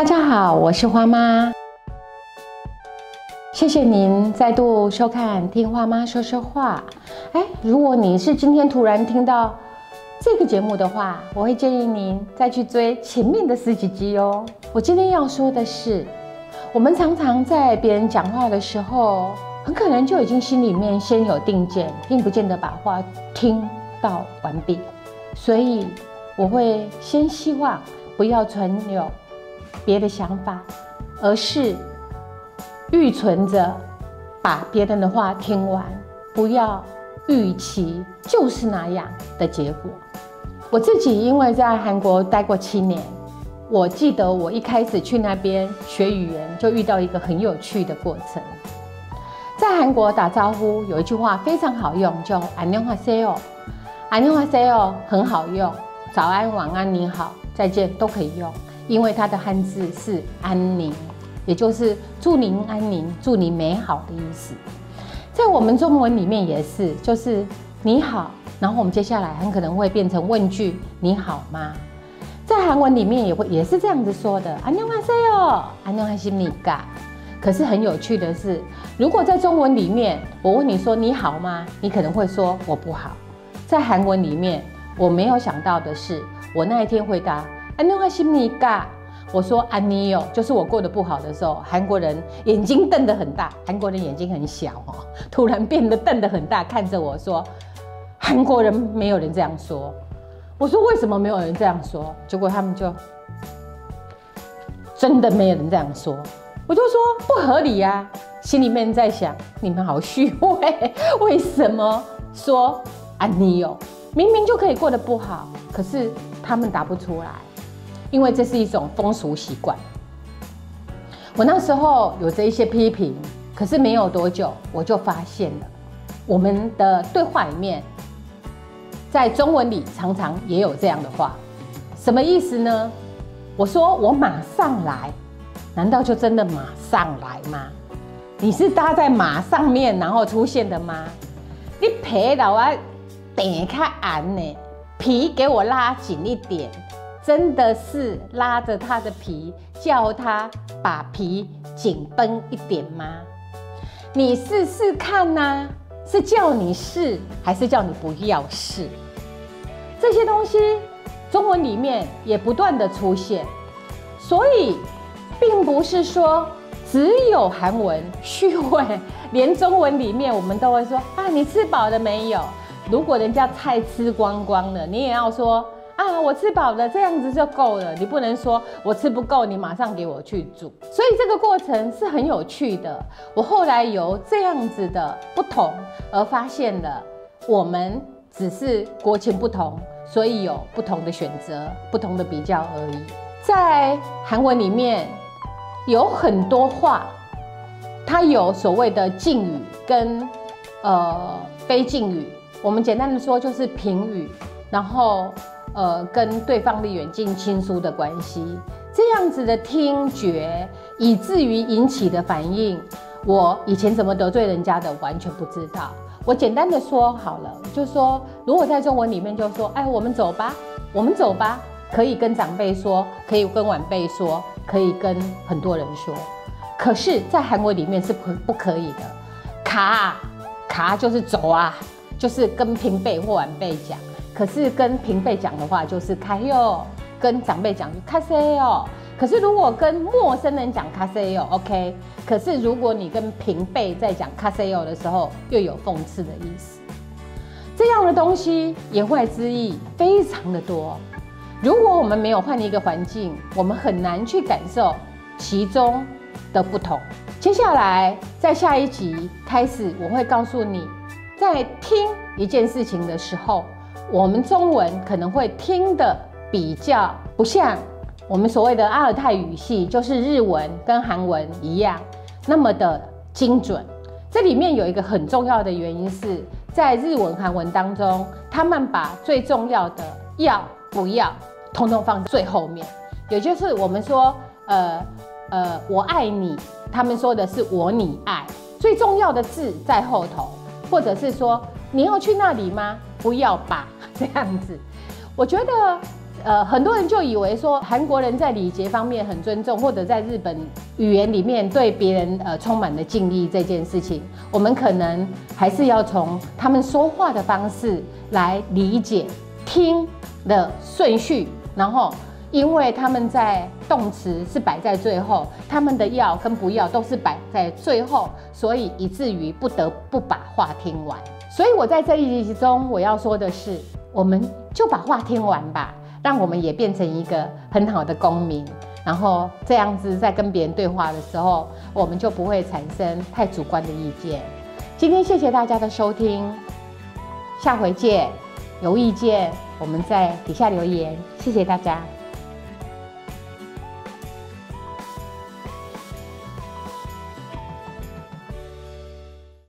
大家好，我是花妈。谢谢您再度收看《听花妈说说话》。哎，如果你是今天突然听到这个节目的话，我会建议您再去追前面的十几集哦。我今天要说的是，我们常常在别人讲话的时候，很可能就已经心里面先有定见，并不见得把话听到完毕。所以我会先希望不要存有别的想法，而是。预存着把别人的话听完，不要预期就是那样的结果。我自己因为在韩国待过七年，我记得我一开始去那边学语言，就遇到一个很有趣的过程。在韩国打招呼有一句话非常好用，叫“안녕하세 요”。안녕하세 요很好用，早安、晚安、你好、再见都可以用， 因为它的汉字是“安宁”。也就是祝您安宁、祝你美好的意思，在我们中文里面也是，就是你好，然后我们接下来很可能会变成问句你好吗？在韩文里面也会也是这样子说的，안녕하세 요， 안녕하십니 까。 可是很有趣的是，如果在中文里面我问你说你好吗？你可能会说我不好。在韩文里面我没有想到的是，我那一天回答 安妮我是米嘎，我说安妮哟，就是我过得不好的时候，韩国人眼睛瞪得很大。韩国人眼睛很小哦，突然变得瞪得很大，看着我说：“韩国人没有人这样说。”我说：“为什么没有人这样说？”结果他们就真的没有人这样说。我就说不合理呀，心里面在想：你们好虚伪，为什么说安妮哟？明明就可以过得不好，可是他们答不出来。因为这是一种风俗习惯，我那时候有着一些批评，可是没有多久，我就发现了，我们的对话里面，在中文里常常也有这样的话，什么意思呢？我说我马上来，难道就真的马上来吗？你是搭在马上面然后出现的吗？你皮到我点开眼呢，皮给我拉紧一点。真的是拉着他的皮，叫他把皮紧绷一点吗？你试试看呐，是叫你试，还是叫你不要试？这些东西，中文里面也不断的出现，所以并不是说只有韩文虚伪，连中文里面我们都会说啊，你吃饱了没有？如果人家菜吃光光了，你也要说。啊，我吃饱了，这样子就够了。你不能说我吃不够，你马上给我去煮。所以这个过程是很有趣的。我后来由这样子的不同而发现了，我们只是国情不同，所以有不同的选择、不同的比较而已。在韩文里面有很多话，它有所谓的敬语跟呃非敬语。我们简单的说就是平语，然后。呃，跟对方的远近亲疏的关系，这样子的听觉，以至于引起的反应，我以前怎么得罪人家的，完全不知道。我简单的说好了，就说，如果在中文里面就说，哎，我们走吧，我们走吧，可以跟长辈说，可以跟晚辈说，可以跟很多人说。可是，在韩国里面是不不可以的，卡卡就是走啊，就是跟平辈或晚辈讲。可是跟平辈讲的话就是开哟，跟长辈讲就开塞哟。可是如果跟陌生人讲卡塞哟，OK。可是如果你跟平辈在讲卡塞哟的时候，又有讽刺的意思。这样的东西言外之意非常的多。如果我们没有换一个环境，我们很难去感受其中的不同。接下来在下一集开始，我会告诉你，在听一件事情的时候。我们中文可能会听的比较不像我们所谓的阿尔泰语系，就是日文跟韩文一样那么的精准。这里面有一个很重要的原因是在日文、韩文当中，他们把最重要的要不要通通放最后面，也就是我们说呃呃我爱你，他们说的是我你爱，最重要的字在后头，或者是说你要去那里吗？不要吧。这样子，我觉得呃，很多人就以为说韩国人在礼节方面很尊重，或者在日本语言里面对别人呃充满了敬意这件事情，我们可能还是要从他们说话的方式来理解听的顺序，然后因为他们在动词是摆在最后，他们的要跟不要都是摆在最后，所以以至于不得不把话听完。所以我在这一集中我要说的是，我们就把话听完吧。让我们也变成一个很好的公民，然后这样子在跟别人对话的时候，我们就不会产生太主观的意见。今天谢谢大家的收听，下回见。有意见我们在底下留言，谢谢大家。